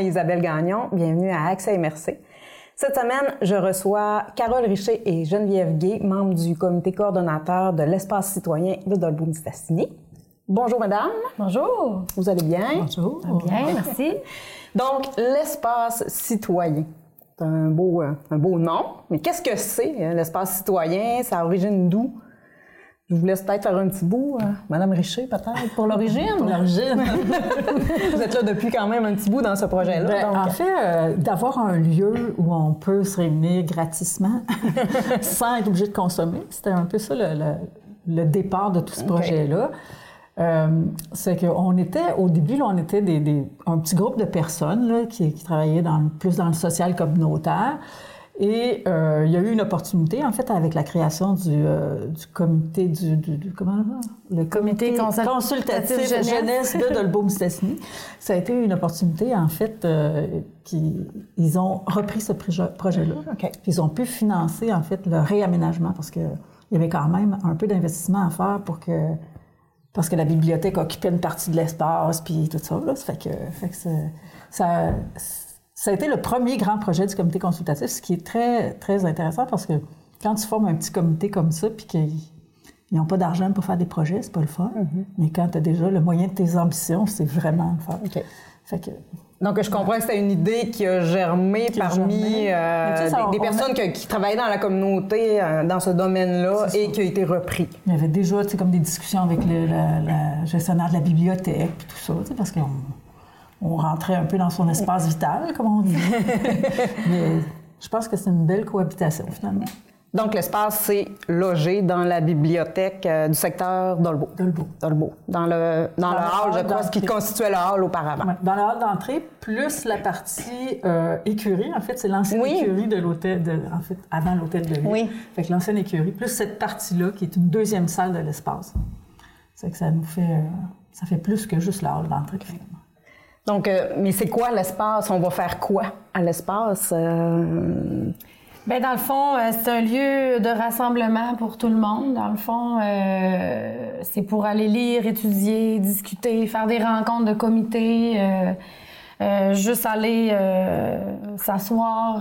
Isabelle Gagnon. Bienvenue à Accès MRC. Cette semaine, je reçois Carole Richer et Geneviève Gay, membres du comité coordonnateur de l'espace citoyen de Dolbeau-Mistassini. Bonjour, madame. Bonjour. Vous allez bien? Bonjour. Bien, merci. Donc, l'espace citoyen. C'est un beau, euh, un beau nom. Mais qu'est-ce que c'est, euh, l'espace citoyen? Ça origine d'où? Je vous laisse peut-être faire un petit bout, euh, Madame Richer, peut-être, pour l'origine. pour l'origine. vous êtes là depuis quand même un petit bout dans ce projet-là. Ben, en fait, euh, d'avoir un lieu où on peut se réunir gratuitement sans être obligé de consommer, c'était un peu ça le, le, départ de tout ce projet-là. Euh, c'est qu'on était, au début, là, on était des, des, un petit groupe de personnes là, qui, qui, travaillaient dans, plus dans le social communautaire. Et euh, il y a eu une opportunité, en fait, avec la création du, euh, du comité du, du, du, comment? Le comité, consultatif, jeunesse, de Dolbeau-Mistassini. Ça a été une opportunité, en fait, euh, qui ils ont repris ce projet-là. Okay. Ils ont pu financer, en fait, le réaménagement parce que il y avait quand même un peu d'investissement à faire pour que parce que la bibliothèque occupait une partie de l'espace puis tout ça. Là. Ça fait que, fait que ça ça a été le premier grand projet du comité consultatif, ce qui est très, très intéressant parce que quand tu formes un petit comité comme ça, puis qu'ils n'ont pas d'argent pour faire des projets, c'est pas le fun. Mm-hmm. Mais quand tu as déjà le moyen de tes ambitions, c'est vraiment le fun. Fait que, donc, je comprends que c'était une idée qui a germé parmi euh, des, personnes qui, travaillaient dans la communauté euh, dans ce domaine-là et qui a été repris. Il y avait déjà comme des discussions avec le, la, gestionnaire de la bibliothèque et tout ça, parce qu'on on rentrait un peu dans son espace vital, comme on dit. Mais je pense que c'est une belle cohabitation, finalement. Donc, l'espace, c'est logé dans la bibliothèque euh, du secteur d'Olbeau. D'Olbeau. D'Olbeau. Dans le, dans, le, hall, je crois, ce qui constituait le hall auparavant. dans le hall d'entrée, plus la partie euh, écurie. En fait, c'est l'ancienne écurie de l'hôtel, de, en fait, avant l'hôtel de ville. Oui. Fait que l'ancienne écurie, plus cette partie-là, qui est une deuxième salle de l'espace. C'est que ça nous fait... Euh, ça fait plus que juste le hall d'entrée, finalement. Donc, euh, mais c'est quoi l'espace? On va faire quoi à l'espace? Euh... Bien, dans le fond, euh, c'est un lieu de rassemblement pour tout le monde. Dans le fond, c'est pour aller lire, étudier, discuter, faire des rencontres de comité, juste aller s'asseoir.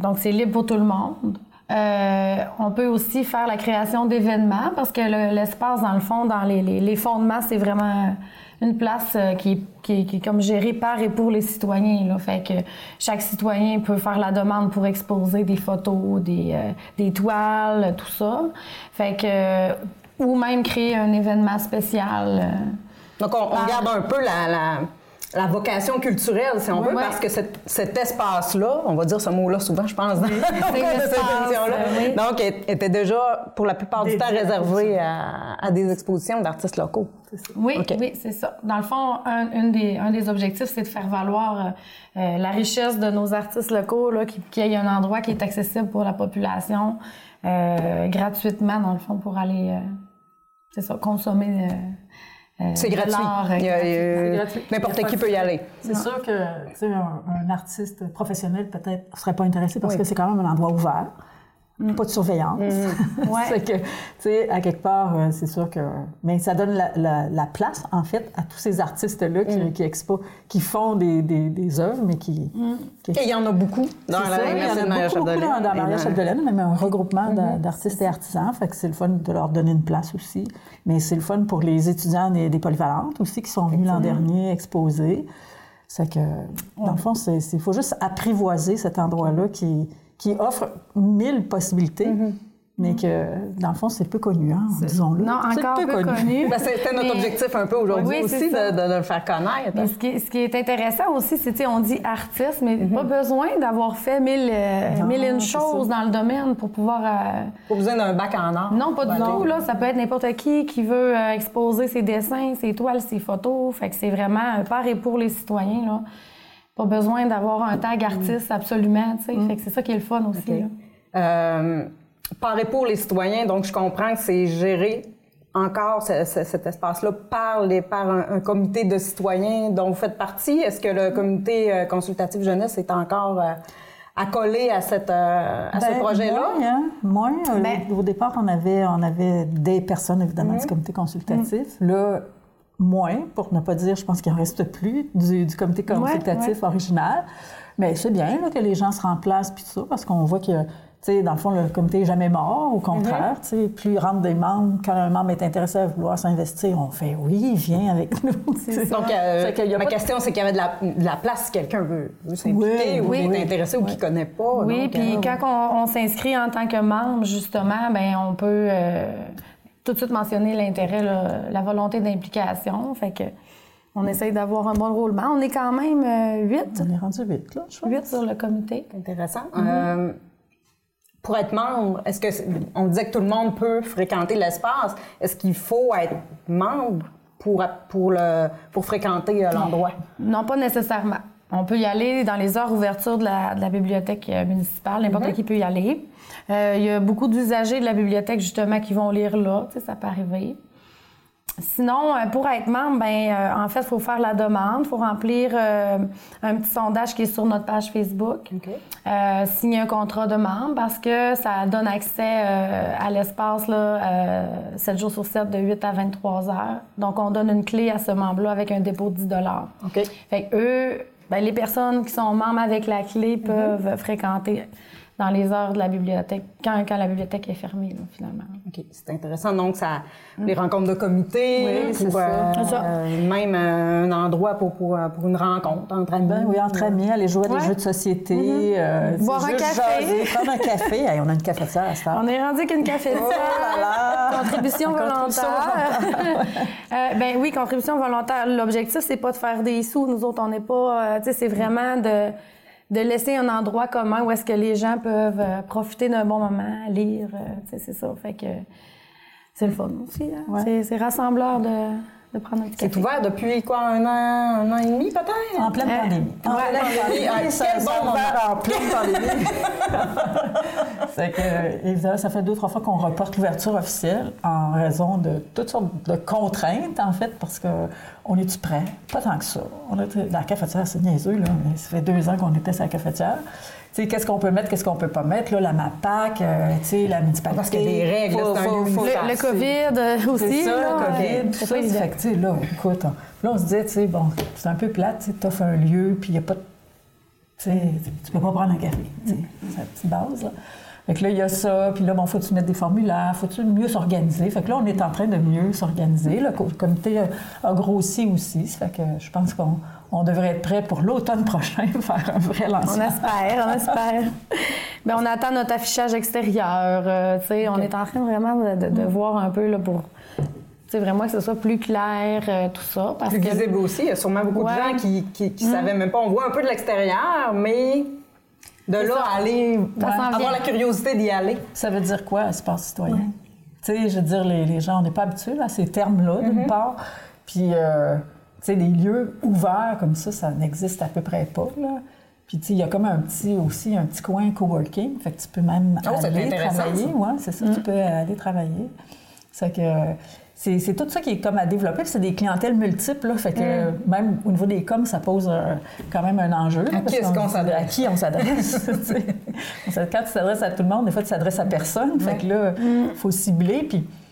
donc, c'est libre pour tout le monde. on peut aussi faire la création d'événements parce que l'espace, dans le fond, dans les fondements, c'est vraiment une place euh, qui, qui, qui, est comme gérée par et pour les citoyens. Là. Fait que chaque citoyen peut faire la demande pour exposer des photos, des, euh, des toiles, tout ça. Fait que euh, ou même créer un événement spécial. Donc on, on garde un peu la, la la vocation culturelle, si on veut, parce que cet, espace-là, on va dire ce mot-là souvent, je pense, dans cette émission-là, donc était déjà, pour la plupart du temps, réservé à, des expositions d'artistes locaux. Oui, oui, c'est ça. Dans le fond, un, des, un des objectifs, c'est de faire valoir euh, la richesse de nos artistes locaux, qu'il y ait un endroit qui est accessible pour la population euh, gratuitement, dans le fond, pour aller, euh, c'est ça, consommer euh, c'est gratuit. N'importe qui peut y aller. C'est sûr que un, un artiste professionnel peut-être ne serait pas intéressé parce que c'est quand même un endroit ouvert. Mm. Pas de surveillance. Mm. c'est que, tu sais, à quelque part, euh, c'est sûr que. Mais ça donne la, la, place, en fait, à tous ces artistes-là qui, mm. qui, expo, qui font des, des, des œuvres, mais qui, Et il y en a beaucoup dans la Il y en a beaucoup, beaucoup dans, dans Maria Chapdelaine, même un regroupement mm-hmm. d'artistes et artisans. Fait que c'est le fun de leur donner une place aussi. Mais c'est le fun pour les étudiants des, des polyvalentes aussi qui sont venus l'an dernier exposer. C'est que, dans le fond, il faut juste apprivoiser cet endroit-là qui qui offre mille possibilités. Mm-hmm. Mais que, dans le fond, c'est peu connu, hein, disons-le. Non, encore peu, connu. Ben, c'était notre objectif un peu aujourd'hui aussi, de, le faire connaître. Mais ce, qui, ce qui est intéressant aussi, c'est, on dit artiste, mais mm-hmm. pas besoin d'avoir fait mille, euh, mille une choses dans le domaine pour pouvoir... Euh... Pas besoin d'un bac en art. Non, pas du tout. Là, ça peut être n'importe qui qui veut euh, exposer ses dessins, ses toiles, ses photos. Fait que c'est vraiment par et pour les citoyens, là pas besoin d'avoir un tag artiste absolument, tu sais. Mm. Fait que c'est ça qui est le fun aussi. Euh, par et pour les citoyens, donc je comprends que c'est géré encore cet espace-là par, les, par un, comité de citoyens dont vous faites partie. Est-ce que le comité euh, consultatif jeunesse est encore euh, accolé à, cette, à ce ben, projet-là? Moins, hein? Ben au départ, on avait, on avait des personnes, évidemment, du mm. comité consultatif. Là, moins, pour ne pas dire, je pense qu'il en reste plus, du, comité consultatif original. Mais c'est bien que les gens se remplacent puis tout ça, parce qu'on voit que dans le fond, le comité n'est jamais mort. Au contraire, mhm. plus il rentre des membres, quand un membre est intéressé à vouloir s'investir, on fait oui, viens avec nous. Donc, euh, ma question, c'est qu'il y avait de la, place si quelqu'un veut, s'impliquer ou est intéressé ou qui ne connaît pas. Oui, puis euh, quand on, s'inscrit en tant que membre, justement, ben on peut euh, tout de suite mentionner l'intérêt, la volonté d'implication. Fait que on essaye d'avoir un bon roulement. On est quand même huit. on est rendu huit, là, je Huit sur le comité. Intéressant. Mhm pour être membre, est-ce que on disait que tout le monde peut fréquenter l'espace Est-ce qu'il faut être membre pour pour le pour fréquenter euh, l'endroit? Non, pas nécessairement. On peut y aller dans les heures ouverture de la, bibliothèque euh, municipale. N'importe mhm. qui peut y aller. Euh, il y a beaucoup d'usagers de la bibliothèque justement qui vont lire là. Tu sais, ça peut arriver. Sinon, euh, pour être membre, ben, euh, en fait, il faut faire la demande, il faut remplir euh, un petit sondage qui est sur notre page Facebook, signer un contrat de membre parce que ça donne accès à l'espace là, 7 jours sur 7 de 8 à 23 heures. Donc, on donne une clé à ce membre-là avec un dépôt de 10 OK. Fait que eux, ben, les personnes qui sont membres avec la clé peuvent fréquenter dans les heures de la bibliothèque, quand, quand la bibliothèque est fermée, finalement. OK, c'est intéressant. Donc, ça, les rencontres de comité, oui, euh, euh, même un endroit pour, pour, pour, une rencontre entre amis. Ben oui, entre amis, aller jouer à des jeux de société. Euh, Boire un café. prendre un café. on a une cafetière à ça. On est rendu qu'une cafetière. Oh contribution volontaire. ben oui, contribution volontaire. L'objectif, c'est pas de faire des sous. Nous autres, on n'est pas... tu sais, c'est vraiment de de laisser un endroit commun où est-ce que les gens peuvent euh, profiter d'un bon moment, lire, euh, c'est ça. Fait que c'est le fun aussi. Hein? C'est rassembleur de, de prendre un petit C'est ouvert depuis quoi, un an, un an et demi peut-être? En pleine pandémie. En pleine pandémie. Ah, quel bon ouvert en pleine pandémie. c'est que, ça fait deux, trois fois qu'on reporte l'ouverture officielle en raison de toutes sortes de contraintes, en fait, parce que on est-tu prêt? Pas tant que ça. On est, la cafetière, c'est niaiseux, là, mais ça fait deux ans qu'on était sur la cafetière qu'est-ce qu'on peut mettre, qu'est-ce qu'on peut pas mettre, là, la MAPAC, euh, la municipalité. Parce qu'il y a des règles, faut, faut, le, COVID euh, aussi. C'est ça, le COVID, tout ça. Fait que, là, écoute, là, on se dit, tu sais, bon, c'est un peu plate, tu offres un lieu, puis il n'y a pas de... Tu sais, tu peux pas prendre un café, c'est la petite base, là. Fait que là, il y a ça, puis là, bon, faut-tu mettre des formulaires, faut-tu mieux s'organiser? Fait que là, on est en train de mieux s'organiser. Le comité a grossi aussi. Ça fait que je pense qu'on on devrait être prêt pour l'automne prochain faire un vrai lancement. On espère, on espère. Bien, on attend notre affichage extérieur. Euh, sais, On est en train vraiment de, de, voir un peu là, pour vraiment que ce soit plus clair, euh, tout ça. Parce plus visible aussi. Il y a sûrement beaucoup de gens qui ne mm. savaient même pas. On voit un peu de l'extérieur, mais de là à aller, avoir la curiosité d'y aller. Ça veut dire quoi, espace citoyen? Tu sais, je veux dire, les, les gens, on n'est pas habitués à ces termes-là, d'une mm-hmm. part. Puis... Euh, sais, des lieux ouverts comme ça, ça n'existe à peu près pas. Là. Puis, tu sais, il y a comme un petit, aussi un petit coin coworking. Fait que tu peux même oh, aller travailler. Oui, c'est ça, tu mm. peux aller travailler. C'est que c'est tout ça qui est comme à développer. C'est des clientèles multiples. Là, fait que mm. même au niveau des coms, ça pose quand même un enjeu. à qui est-ce qu'on s'adresse? À qui on s'adresse? quand tu s'adresses à tout le monde, des fois, tu s'adresses à personne. Fait que là, il mm. faut cibler. Puis tu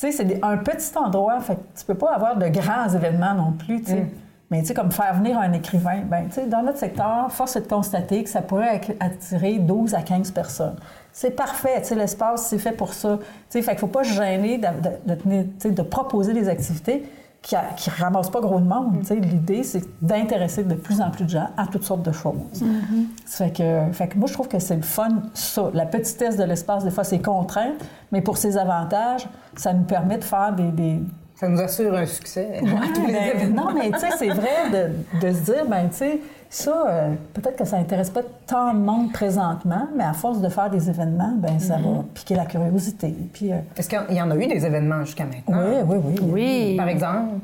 sais, c'est un petit endroit, fait que tu peux pas avoir de grands événements non plus, tu sais. Mm. Mais tu sais, comme faire venir un écrivain, ben tu sais, dans notre secteur, force est de constater que ça pourrait attirer 12 à 15 personnes. C'est parfait, tu sais, l'espace, c'est fait pour ça. Tu sais, fait qu'il faut pas se gêner de, de, de proposer des activités qui, ne ramasse pas gros de monde. L'idée, c'est d'intéresser de plus en plus de gens à toutes sortes de choses. Mm-hmm. fait, que, fait que moi, je trouve que c'est le fun, ça. La petitesse de l'espace, des fois, c'est contraint, mais pour ses avantages, ça nous permet de faire des... Ça nous assure un succès. Ben, non, mais tu sais, c'est vrai de, de, se dire, ben tu sais, ça, euh, peut-être que ça n'intéresse pas tant de monde présentement, mais à force de faire des événements, ben ça va mhm. piquer la curiosité. Puis, euh, Est-ce qu'il y en a eu des événements jusqu'à maintenant? Oui, oui, oui. Oui. Par exemple,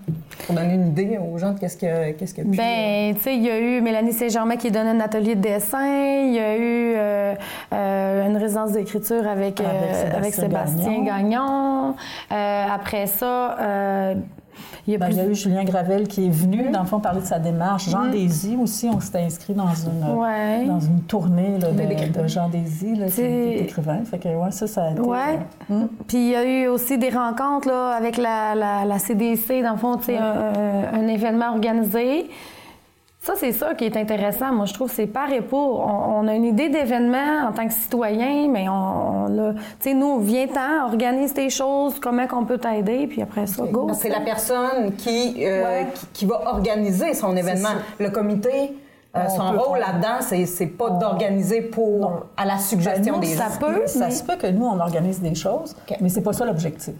pour donner une idée aux gens de qu'est-ce que qu'est-ce que Ben, tu sais, il y a eu Mélanie Saint-Germain qui donné un atelier de dessin. Il y a eu euh, une résidence d'écriture avec, avec Sébastien, Gagnon. après ça il, y a, ben, il y a eu Julien Gravel qui est venu, dans le fond, parler de sa démarche. Jean mmh. aussi, on s'était inscrit dans une, dans une tournée là, de, de, Jean Désy, là, qui est écrivain. Fait que, ouais, ça, ça a été... Ouais. Euh, Puis il y a eu aussi des rencontres là, avec la, la, la CDC, dans le fond, un, un événement organisé. Ça, c'est ça qui est intéressant. Moi, je trouve que c'est par et pour. On, a une idée d'événement en tant que citoyen, mais on, on tu sais, nous, viens-t'en, organise tes choses, comment qu'on peut t'aider, puis après ça, go. C'est la personne qui, euh, qui, va organiser son événement. Le comité, euh, son rôle là-dedans, c'est pas d'organiser pour à la suggestion ben, des ça Peut, Ça se peut que nous, on organise des choses, mais c'est pas ça l'objectif.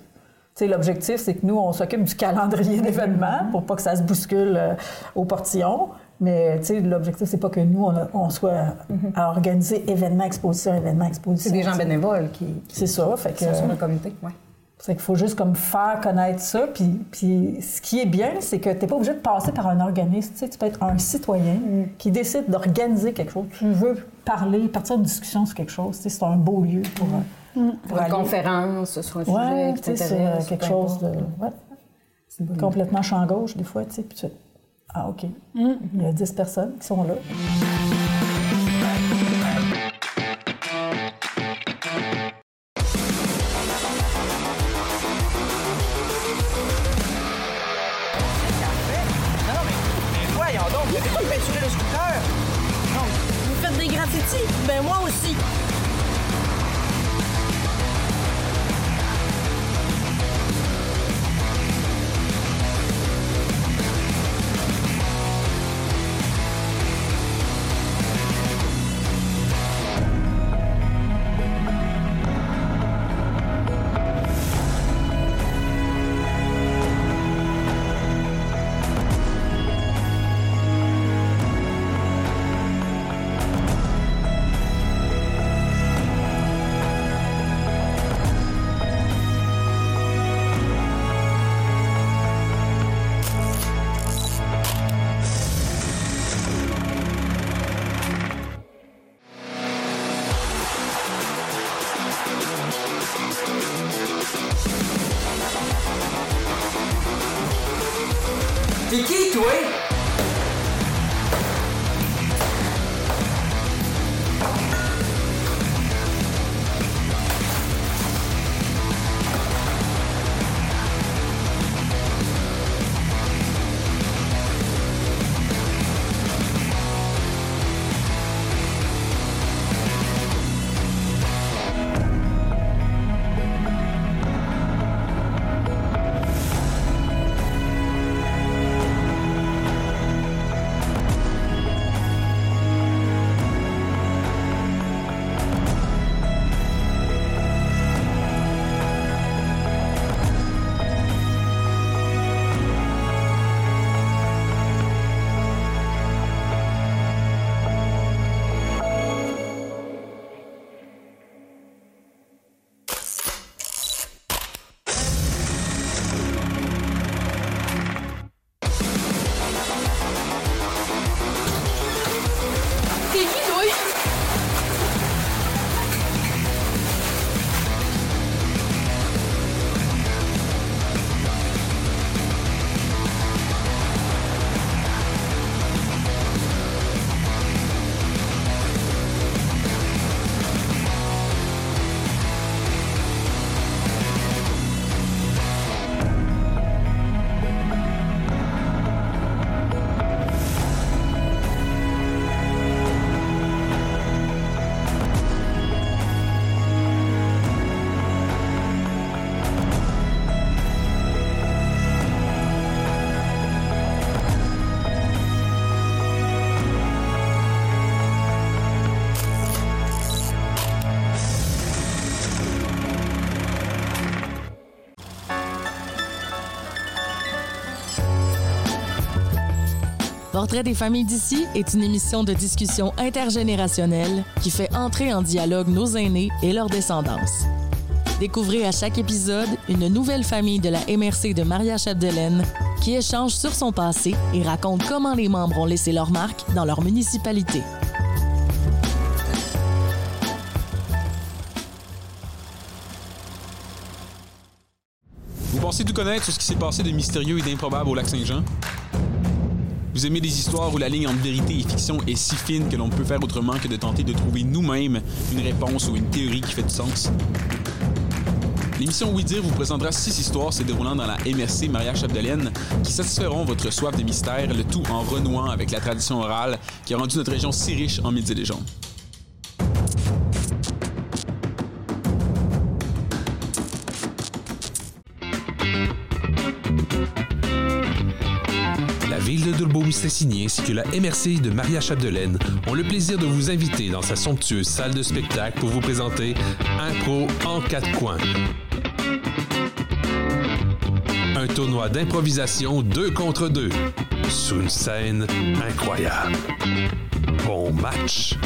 L'objectif, c'est que nous, on s'occupe du calendrier d'événements pour pas que ça se bouscule euh, au portillon. Mais l'objectif, c'est pas que nous, on, soit à organiser événement, exposition, événement, exposition. C'est des gens bénévoles qui, c'est ça, fait que, sont sur le comité. Ouais. C'est qu'il faut juste comme faire connaître ça. Puis, puis ce qui est bien, c'est que tu n'es pas obligé de passer par un organisme. Tu, peux être un citoyen mm. qui décide d'organiser quelque chose. Tu veux parler, partir de discussion sur quelque chose. C'est un beau lieu pour. Mm. Euh, pour, une conférence sur un sujet qui t'intéresse. quelque chose de. Ouais. Complètement champ gauche, des fois. Puis tu ah, OK. Il y a 10 personnes qui sont là. Portrait des familles d'ici est une émission de discussion intergénérationnelle qui fait entrer en dialogue nos aînés et leur descendance. Découvrez à chaque épisode une nouvelle famille de la MRC de Maria Chapdelaine qui échange sur son passé et raconte comment les membres ont laissé leur marque dans leur municipalité. Vous pensez tout connaître sur ce qui s'est passé de mystérieux et d'improbable au lac Saint-Jean? Vous aimez les histoires où la ligne entre vérité et fiction est si fine que l'on ne peut faire autrement que de tenter de trouver nous-mêmes une réponse ou une théorie qui fait du sens? L'émission Oui vous présentera six histoires se déroulant dans la MRC Maria Chapdelaine qui satisferont votre soif de mystère, le tout en renouant avec la tradition orale qui a rendu notre région si riche en mythes et légendes. De Durbeau-Mistassini ainsi que la MRC de Maria Chapdelaine ont le plaisir de vous inviter dans sa somptueuse salle de spectacle pour vous présenter Impro en quatre coins. Un tournoi d'improvisation deux contre deux, sous une scène incroyable. Bon match!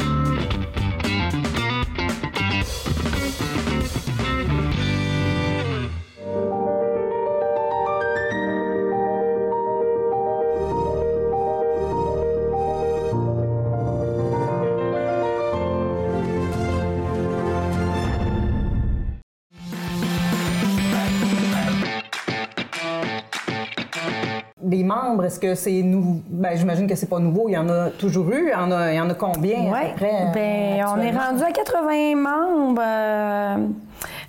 Est-ce que c'est nouveau? Ben, j'imagine que c'est pas nouveau. Il y en a toujours eu. Il y en a, il y en a combien à Oui, peu près? euh, ben, on est rendu à 80 membres euh,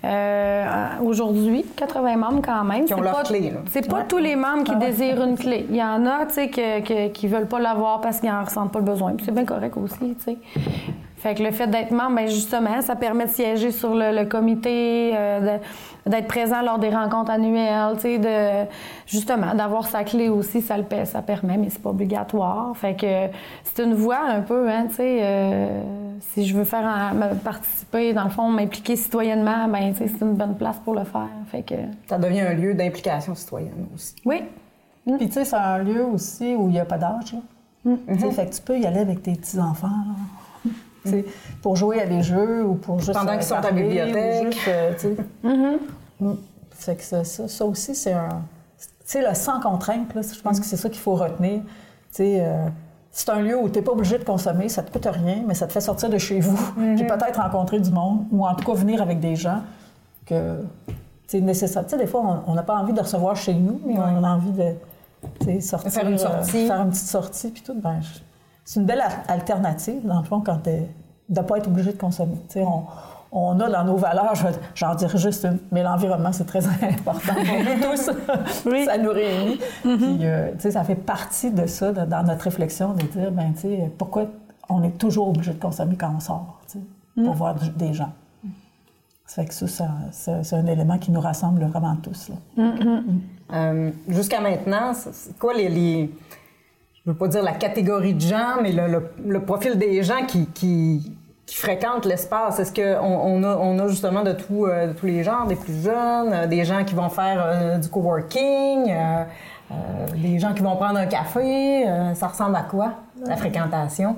euh, aujourd'hui. 80 membres quand même. Qui ont leur pas- clé. C'est pas tous les membres qui désirent une clé. Il y en a, tu sais, que, que- qui veulent pas l'avoir parce qu'ils en ressentent pas le besoin. C'est bien correct aussi, tu sais. Fait que le fait d'être membre, ben justement, ça permet de siéger sur le, le comité, euh, d'être présent lors des rencontres annuelles, tu sais, de justement d'avoir sa clé aussi, ça le paie- ça permet, mais c'est pas obligatoire. Fait que c'est une voie un peu, hein, tu sais. euh, si je veux faire un- participer, dans le fond, m'impliquer citoyennement, ben tu sais, c'est une bonne place pour le faire. Fait que Ça devient un lieu d'implication citoyenne aussi. oui, Puis tu sais, c'est un lieu aussi où il n'y a pas d'âge. là. Tu sais, Fait que tu peux y aller avec tes petits-enfants. là. Pour jouer à des jeux ou pour juste. Pendant qu'ils sont à la bibliothèque. juste, euh, tu sais. Mm. Fait que ça, ça, ça aussi, c'est un. Tu sais, le sans contrainte, là, je pense que c'est ça qu'il faut retenir. Tu sais, euh, c'est un lieu où tu n'es pas obligé de consommer, ça te coûte rien, mais ça te fait sortir de chez vous, puis peut-être rencontrer du monde, ou en tout cas venir avec des gens que c'est nécessaire. Tu sais, des fois, on- n'a pas envie de recevoir chez nous, mais on a envie de sortir, Faire une euh, sortie. faire une petite sortie, puis tout. Ben, je- c'est une belle alternative, dans le fond, quand de ne pas être obligé de consommer. On, on a dans nos valeurs, je vais- j'en dirais juste une, mais l'environnement, c'est très important pour nous tous. Oui. ça nous réunit. Puis, euh, ça fait partie de ça, de- dans notre réflexion, de dire, ben, tu sais, pourquoi on est toujours obligé de consommer quand on sort, sais, pour voir du- des gens. Ça fait que ça, ça- c'est un élément qui nous rassemble vraiment tous. là. Euh, Jusqu'à maintenant, c'est- c'est quoi les, les- Je veux pas dire la catégorie de gens, mais le, le- le profil des gens qui, qui, qui fréquentent l'espace. Est-ce qu'on on a, on a justement de, tout, euh, de tous les genres, des plus jeunes, euh, des gens qui vont faire euh, du coworking, des gens qui vont prendre un café? ça ressemble à quoi, la fréquentation?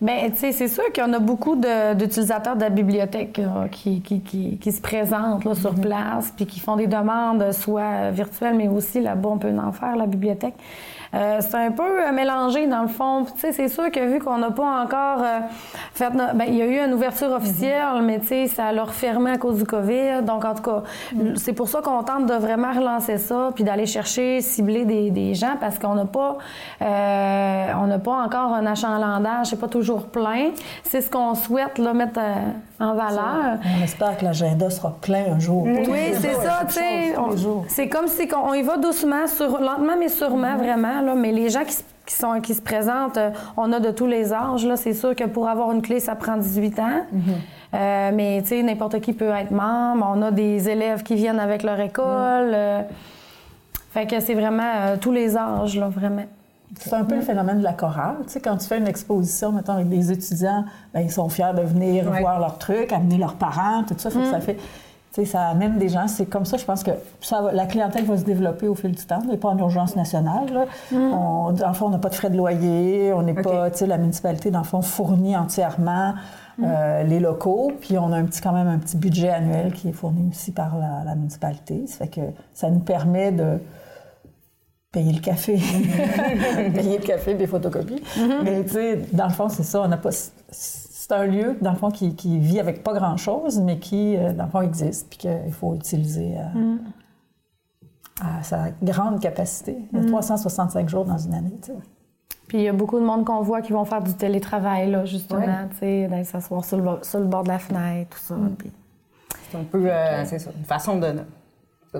Bien, tu sais, c'est sûr qu'il y en a beaucoup d'utilisateurs de, la bibliothèque qui, qui, qui- qui se présentent là, sur place, puis qui font des demandes, soit virtuelles, mais aussi là-bas, on peut en faire, la bibliothèque. Euh, c'est un peu euh, mélangé, dans le fond. Tu sais, c'est sûr que vu qu'on n'a pas encore euh, fait... no- ben, il y a eu une ouverture officielle, mais tu sais, ça l'a refermé à cause du COVID. Donc, en tout cas, c'est pour ça qu'on tente de vraiment relancer ça, puis d'aller chercher, cibler des, des gens, parce qu'on n'a pas... euh, on n'a pas encore un achalandage, c'est pas toujours plein. C'est ce qu'on souhaite, là, mettre en valeur. On espère que l'agenda sera plein un jour. Oui, c'est ça, tu sais. C'est comme si on, on y va doucement, sur, lentement mais sûrement, vraiment. Là, mais les gens qui, sont, qui se présentent, euh, on a de tous les âges. Là, c'est sûr que pour avoir une clé, ça prend 18 ans. Euh, mais tu sais, n'importe qui peut être membre. On a des élèves qui viennent avec leur école. euh, fait que c'est vraiment euh, tous les âges, là, vraiment. C'est un peu le phénomène de la chorale. Tu sais, quand tu fais une exposition, mettons, avec des étudiants, ben, ils sont fiers de venir Ouais. voir leurs trucs, amener leurs parents, tout ça. Fait que ça fait... Ça amène des gens. C'est comme ça, je pense que ça va- la clientèle va se développer au fil du temps. On n'est pas en urgence nationale. là. On- dans le fond, on n'a pas de frais de loyer. On n'est pas... Tu sais, la municipalité, dans le fond, fournit entièrement euh, les locaux. Puis on a un petit, quand même un petit budget annuel qui est fourni aussi par la, la municipalité. Ça fait que ça nous permet de payer le café, payer le café, des photocopies. Mais tu sais, dans le fond, c'est ça. On n'a pas. C'est un lieu, dans le fond, qui, qui vit avec pas grand-chose, mais qui, euh, dans le fond, existe, puis qu'il faut utiliser. euh, à sa grande capacité. Il y a 365 jours dans une année. tu sais. Puis il y a beaucoup de monde qu'on voit qui vont faire du télétravail, là, justement, tu sais, d'aller s'asseoir sur le, bord- sur le bord de la fenêtre, tout ça. Puis- C'est un peu, euh, c'est ça, une façon de,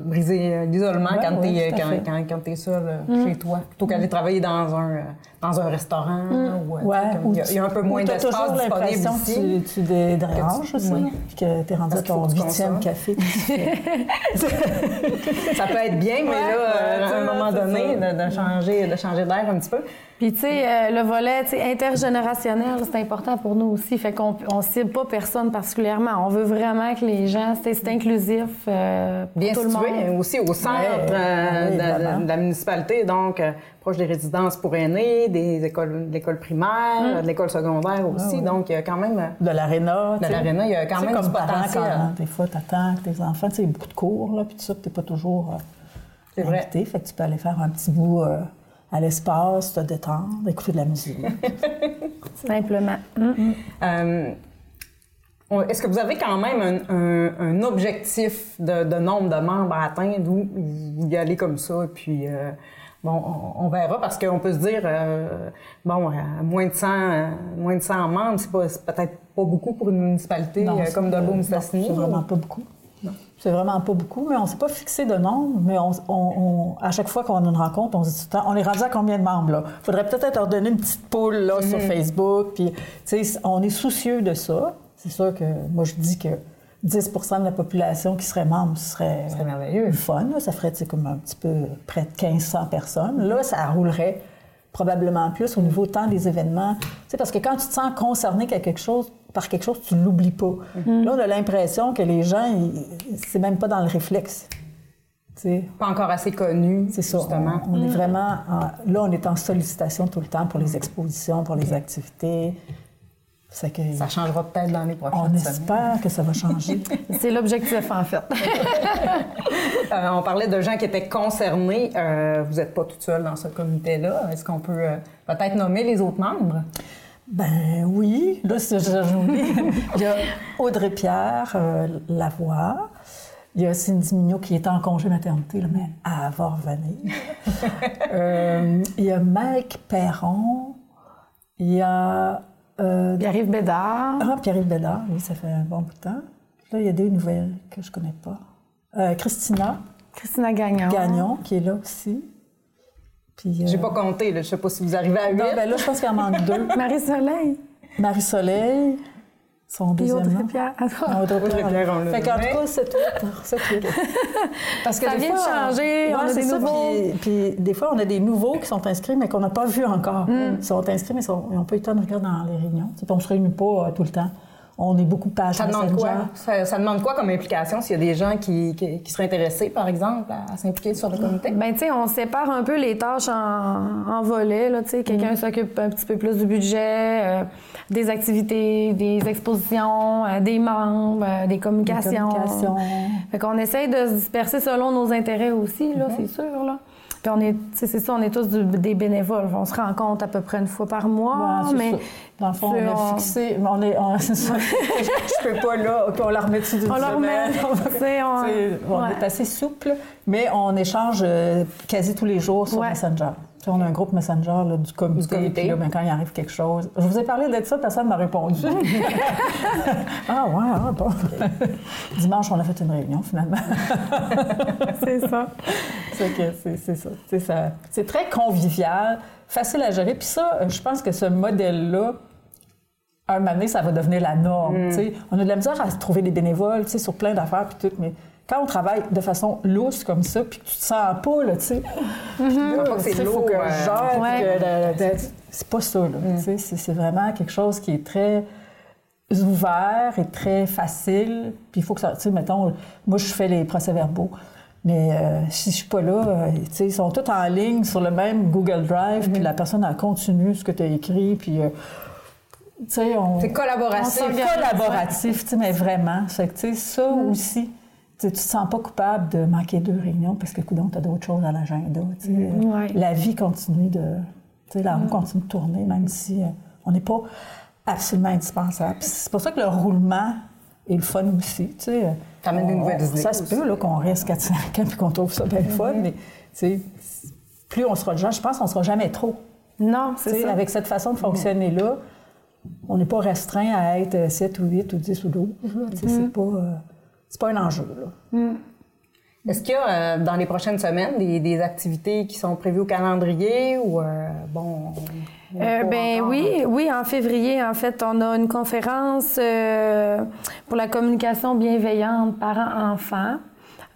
briser euh, l'isolement Ouais, quand oui, t'es tout à quand, quand, seul euh, chez toi, plutôt qu'aller travailler dans un, euh, dans un restaurant. euh, tu Ouais, ou il y a- il y, a un peu tu- moins d'espace disponible ici. tu, tu dé- déranges tu- aussi, puis que tu es rendu à ton tu huitième café. tu Ça peut être bien, mais là, euh, ouais, à un moment donné, de, changer, de changer d'air un petit peu. Puis, tu sais, euh, le volet tu intergénérationnel, c'est important pour nous aussi. Fait qu'on on cible pas personne particulièrement. On veut vraiment que les gens, tu c'est inclusif euh, pour Bien tout le situé, aussi au centre Ouais, euh, oui, de, vraiment. de- de la municipalité, donc euh, proche des résidences pour aînés, des écoles, de l'école primaire, de l'école secondaire aussi. ouais. Donc, il y a quand même... euh, de l'aréna. De tu sais. l'aréna, il y a quand Tu même comme du parent, potentiel. quand, des fois, t'attends que tes enfants, tu sais, il y a beaucoup de cours, là, puis tout ça, puis t'es pas toujours euh, vrai. invité. Fait que tu peux aller faire un petit bout euh, à l'espace, te détendre, écouter de la musique. Simplement. Mm. Euh, on- Est-ce que vous avez quand même un, un- un objectif de, de nombre de membres à atteindre ou vous y allez comme ça, puis euh, bon, on, on verra parce qu'on peut se dire, euh, bon, moins de 100, euh, moins de 100 membres, c'est peut-être pas beaucoup pour une municipalité Non, euh, comme Dolbeau-Mistassini. C'est vraiment pas beaucoup. C'est vraiment pas beaucoup, mais on s'est pas fixé de nombre. Mais on, on- on- à chaque fois qu'on a une rencontre, on se dit tout le temps, on est rendu à combien de membres là? Faudrait peut-être leur donner une petite poule là sur Facebook. Puis, tu sais, on est soucieux de ça. C'est sûr que moi je dis que 10% de la population qui serait membre, ce serait, serait merveilleux. le fun. là. Ça ferait tu sais, comme un petit peu près de 1500 personnes. Là, ça roulerait probablement plus au niveau tant des événements. Tu sais, parce que quand tu te sens concerné par quelque chose, par quelque chose, tu l'oublies pas. Là, on a l'impression que les gens, c'est même pas dans le réflexe. Tu sais, Pas encore assez connu, c'est ça. justement. On, on est vraiment... en- là, on est en sollicitation tout le temps pour les expositions, pour les activités. C'est que... Ça changera peut-être dans les prochaines on semaines. espère que ça va changer. C'est l'objectif, en fait. Euh, on parlait de gens qui étaient concernés. Euh, vous n'êtes pas toute seule dans ce comité-là. Est-ce qu'on peut euh, peut-être nommer les autres membres? Ben oui, là, c'est. Il y a Audrey Pierre Lavoie. Il y a Cindy Mignot qui est en congé maternité, là, mais elle va revenir. Euh, il y a Mike Perron. Il y a euh, Pierre-Yves Bédard. ah, Pierre-Yves Bédard, oui, ça fait un bon bout de temps. Là, il y a des nouvelles que je connais pas. Euh, Christina Christina Gagnon. Gagnon, qui est là aussi. Puis, euh, J'ai pas compté, là. je sais pas si vous arrivez à 8. Non, ben là, je pense qu'il en manque deux. Marie-Soleil. Marie-Soleil, son deuxième Audrey nom. Pierre. Ah, Audrey Audrey Pierre, on l'a Fait qu'en tout cas, c'est tout. Parce que Ça des vient de fois, changer, on a c'est des ça, nouveaux. Puis, puis des fois, on a des nouveaux qui sont inscrits, mais qu'on n'a pas vus encore. Ils sont inscrits, mais ils sont- ils n'ont pas eu le temps de regarder dans les réunions. Puis on ne se réunit pas euh, tout le temps. On est beaucoup page Ça demande quoi? Ça, ça demande quoi comme implication s'il y a des gens qui, qui- qui seraient intéressés, par exemple, à, à s'impliquer sur le comité? Ben, tu sais, on sépare un peu les tâches en, en volets. là, tu sais. Quelqu'un s'occupe un petit peu plus du budget, euh, des activités, des expositions, euh, des membres, euh, des communications. communications. Fait qu'on essaye de se disperser selon nos intérêts aussi, là, c'est sûr. Là. Puis on est, c'est ça, on est tous du- des bénévoles. On se rencontre à peu près une fois par mois, Ouais, mais ça. Dans le fond, c'est- on a fixé. On est, on- c'est ça. je peux pas là. On la remet dessus d'une On semaine. on- on ouais. est assez souple, mais on échange euh, quasi tous les jours sur Ouais. Messenger. On a un groupe Messenger là, du comité. Du comité. Puis là, ben, quand il arrive quelque chose. Je vous ai parlé de ça, personne ne m'a répondu. ah, ouais, ah, bon. Dimanche, on a fait une réunion finalement. c'est ça. C'est que c'est ça. C'est ça. C'est très convivial, facile à gérer. Puis ça, je pense que ce modèle-là, un moment donné, ça va devenir la norme. sais. On a de la misère à trouver des bénévoles tu sais, sur plein d'affaires puis tout, mais quand on travaille de façon lousse comme ça, puis que tu te sens pas, là, tu sais, tu sais, faut que euh, je gère, ouais. que c'est pas ça, là. sais. C'est vraiment quelque chose qui est très ouvert et très facile. Puis il faut que ça, tu sais, mettons, moi, je fais les procès-verbaux. Mais euh, si je suis pas là, euh, tu sais, ils sont tous en ligne sur le même Google Drive, puis la personne, elle continue ce que tu as écrit, puis... euh, tu sais, on... C'est collaboratif. C'est collaboratif, mais vraiment. Fait que, tu sais, ça aussi, tu te sens pas coupable de manquer deux réunions parce que, coudonc, tu as d'autres choses à l'agenda. Ouais. La vie continue de... Tu sais, la roue continue de tourner, même si euh, on n'est pas absolument indispensable. C'est pour ça que le roulement et le fun aussi, tu sais. T'amènes des On- nouvelles idées Ça se peut, là, qu'on reste 4-5 ans et qu'on trouve ça bien le fun, mais, tu sais, plus on sera de gens, je pense qu'on sera jamais trop. Non, Tu c'est sais, ça. Avec cette façon de fonctionner-là, on n'est pas restreint à être 7 ou 8 ou 10 ou 12. là. Tu sais, C'est pas, euh, c'est pas un enjeu. Là. Est-ce qu'il y a euh, dans les prochaines semaines des, des activités qui sont prévues au calendrier ou euh, bon on- on Euh, ben encore, oui, oui, en février, en fait, on a une conférence euh, pour la communication bienveillante parents-enfants.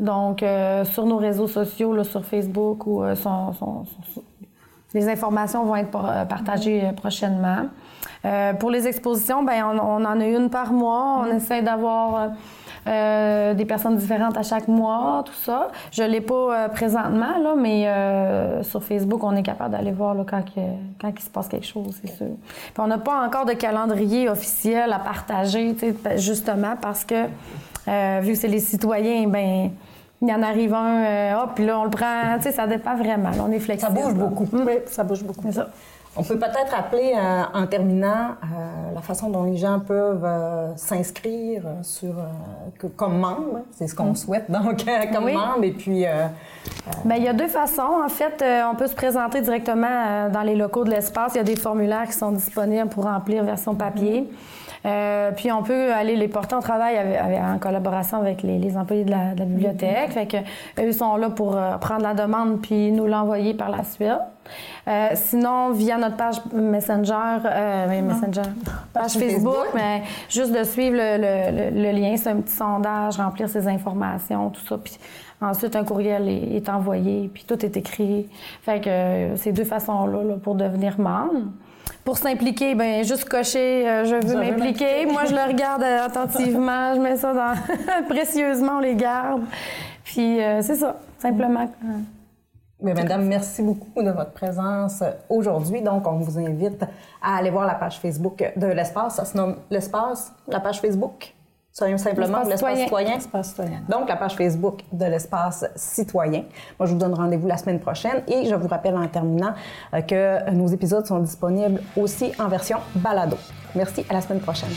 Donc, euh, sur nos réseaux sociaux, là, sur Facebook, ou euh, son- son- son- les informations vont être par- partagées prochainement. Euh, pour les expositions, ben on, on en a une par mois. On essaie d'avoir euh, des personnes différentes à chaque mois, tout ça. Je l'ai pas euh, présentement, là, mais euh, sur Facebook, on est capable d'aller voir là, quand, que- quand il se passe quelque chose, c'est sûr. Puis on n'a pas encore de calendrier officiel à partager, justement parce que, vu que c'est les citoyens, ben il y en arrive un, hop, puis là, on le prend, tu sais, ça dépend vraiment. là, on est Ça flexible. bouge là. beaucoup. Oui, ça bouge beaucoup. C'est ça. On peut peut-être rappeler euh, en terminant euh, la façon dont les gens peuvent euh, s'inscrire sur que- comme membres. C'est ce qu'on souhaite donc comme Oui. membre. Et puis Bien, il y a deux façons. En fait, on peut se présenter directement dans les locaux de l'espace. Il y a des formulaires qui sont disponibles pour remplir version papier. Euh, puis on peut aller les porter en travail avec- avec- en collaboration avec les, les employés de la, de la bibliothèque. Fait que eux sont là pour euh, prendre la demande puis nous l'envoyer par la suite. Euh, sinon, via notre page Messenger, euh, oui, Messenger, page Facebook, Facebook. mais juste de suivre le, le- le- le lien, c'est un petit sondage, remplir ses informations, tout ça. Puis ensuite, un courriel est, est envoyé, puis tout est écrit. Fait que euh, ces deux façons-là là, pour devenir membre. Pour s'impliquer, ben juste cocher euh, je veux m'impliquer. Moi, je le regarde euh, attentivement, je mets ça dans précieusement, on les garde. Puis euh, c'est ça, simplement. Mais madame, merci beaucoup de votre présence aujourd'hui. Donc, on vous invite à aller voir la page Facebook de l'espace. Ça se nomme l'espace, la page Facebook. Soyons simplement L'espace citoyen. citoyen. Donc, la page Facebook de l'espace citoyen. Moi, je vous donne rendez-vous la semaine prochaine et je vous rappelle en terminant euh, que nos épisodes sont disponibles aussi en version balado. Merci, à la semaine prochaine.